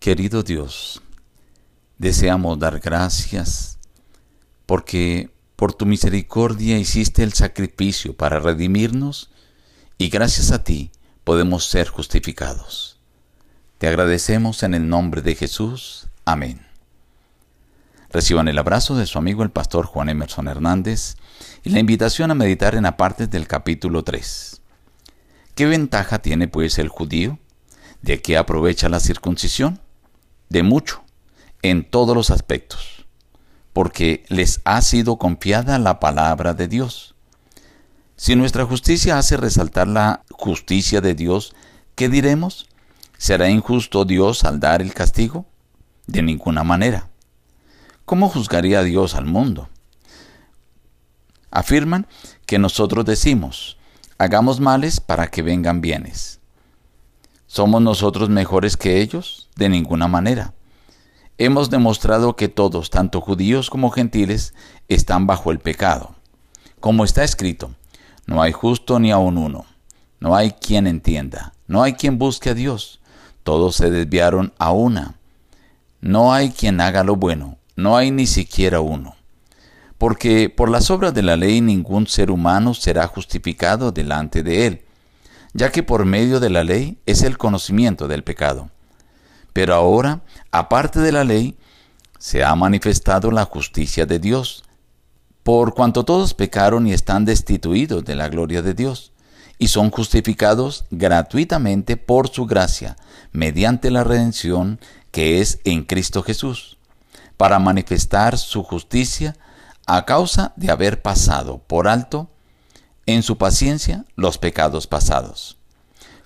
Querido Dios, deseamos dar gracias porque por tu misericordia hiciste el sacrificio para redimirnos y gracias a ti podemos ser justificados. Te agradecemos en el nombre de Jesús. Amén. Reciban el abrazo de su amigo el pastor Juan Emerson Hernández y la invitación a meditar en aparte del capítulo 3. ¿Qué ventaja tiene pues el judío? ¿De qué aprovecha la circuncisión? De mucho, en todos los aspectos, porque les ha sido confiada la palabra de Dios. Si nuestra justicia hace resaltar la justicia de Dios, ¿qué diremos? ¿Será injusto Dios al dar el castigo? De ninguna manera. ¿Cómo juzgaría Dios al mundo? Afirman que nosotros decimos, hagamos males para que vengan bienes. ¿Somos nosotros mejores que ellos? De ninguna manera. Hemos demostrado que todos, tanto judíos como gentiles, están bajo el pecado. Como está escrito, no hay justo ni aun uno, no hay quien entienda, no hay quien busque a Dios, todos se desviaron a una. No hay quien haga lo bueno, no hay ni siquiera uno porque por las obras de la ley ningún ser humano será justificado delante de él, ya que por medio de la ley es el conocimiento del pecado. Pero ahora, aparte de la ley, se ha manifestado la justicia de Dios, por cuanto todos pecaron y están destituidos de la gloria de Dios, y son justificados gratuitamente por su gracia, mediante la redención que es en Cristo Jesús, para manifestar su justicia a causa de haber pasado por alto en su paciencia los pecados pasados.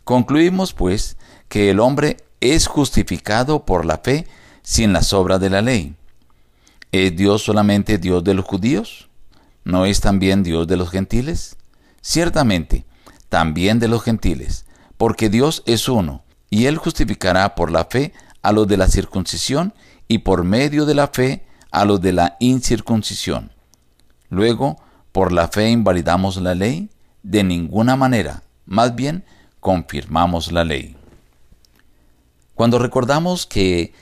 Concluimos, pues, que el hombre es justificado por la fe sin las obras de la ley. ¿Es Dios solamente Dios de los judíos? ¿No es también Dios de los gentiles? Ciertamente, también de los gentiles, porque Dios es uno, y Él justificará por la fe a los de la circuncisión y por medio de la fe a los de la incircuncisión. Luego, ¿por la fe invalidamos la ley? De ninguna manera, más bien confirmamos la ley. Cuando recordamos que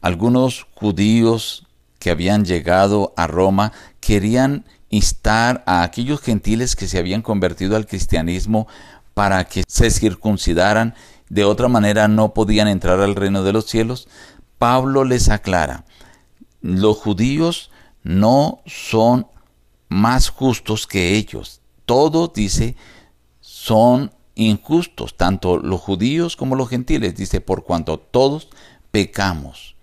algunos judíos que habían llegado a Roma querían instar a aquellos gentiles que se habían convertido al cristianismo para que se circuncidaran, de otra manera no podían entrar al reino de los cielos, Pablo les aclara, los judíos no son más justos que ellos. Todos, dice, son injustos, tanto los judíos como los gentiles, dice, por cuanto todos pecamos.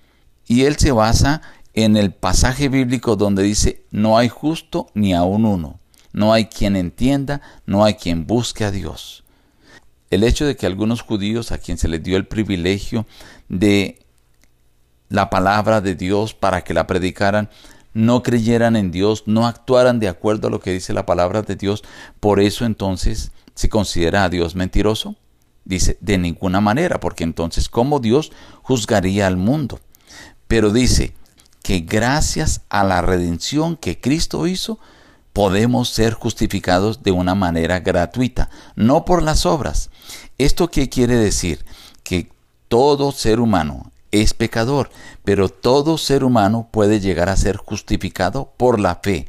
Y él se basa en el pasaje bíblico donde dice, no hay justo ni aun uno, no hay quien entienda, no hay quien busque a Dios. El hecho de que algunos judíos a quien se les dio el privilegio de la palabra de Dios para que la predicaran, no creyeran en Dios, no actuaran de acuerdo a lo que dice la palabra de Dios, por eso entonces se considera a Dios mentiroso. Dice, de ninguna manera, porque entonces ¿cómo Dios juzgaría al mundo? Pero dice que gracias a la redención que Cristo hizo, podemos ser justificados de una manera gratuita, no por las obras. ¿Esto qué quiere decir? Que todo ser humano, es pecador, pero todo ser humano puede llegar a ser justificado por la fe.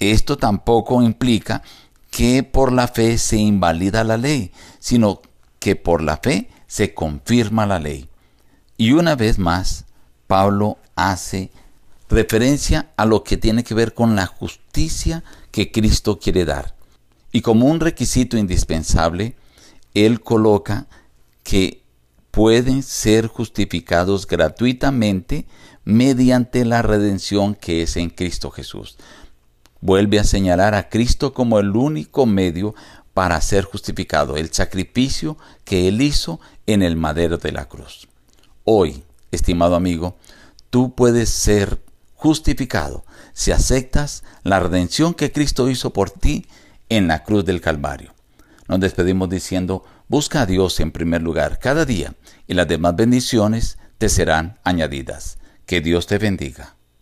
Esto tampoco implica que por la fe se invalida la ley, sino que por la fe se confirma la ley. Y una vez más, Pablo hace referencia a lo que tiene que ver con la justicia que Cristo quiere dar. Y como un requisito indispensable, él coloca que pueden ser justificados gratuitamente mediante la redención que es en Cristo Jesús. Vuelve a señalar a Cristo como el único medio para ser justificado, el sacrificio que Él hizo en el madero de la cruz. Hoy, estimado amigo, tú puedes ser justificado si aceptas la redención que Cristo hizo por ti en la cruz del Calvario. Nos despedimos diciendo, busca a Dios en primer lugar cada día y las demás bendiciones te serán añadidas. Que Dios te bendiga.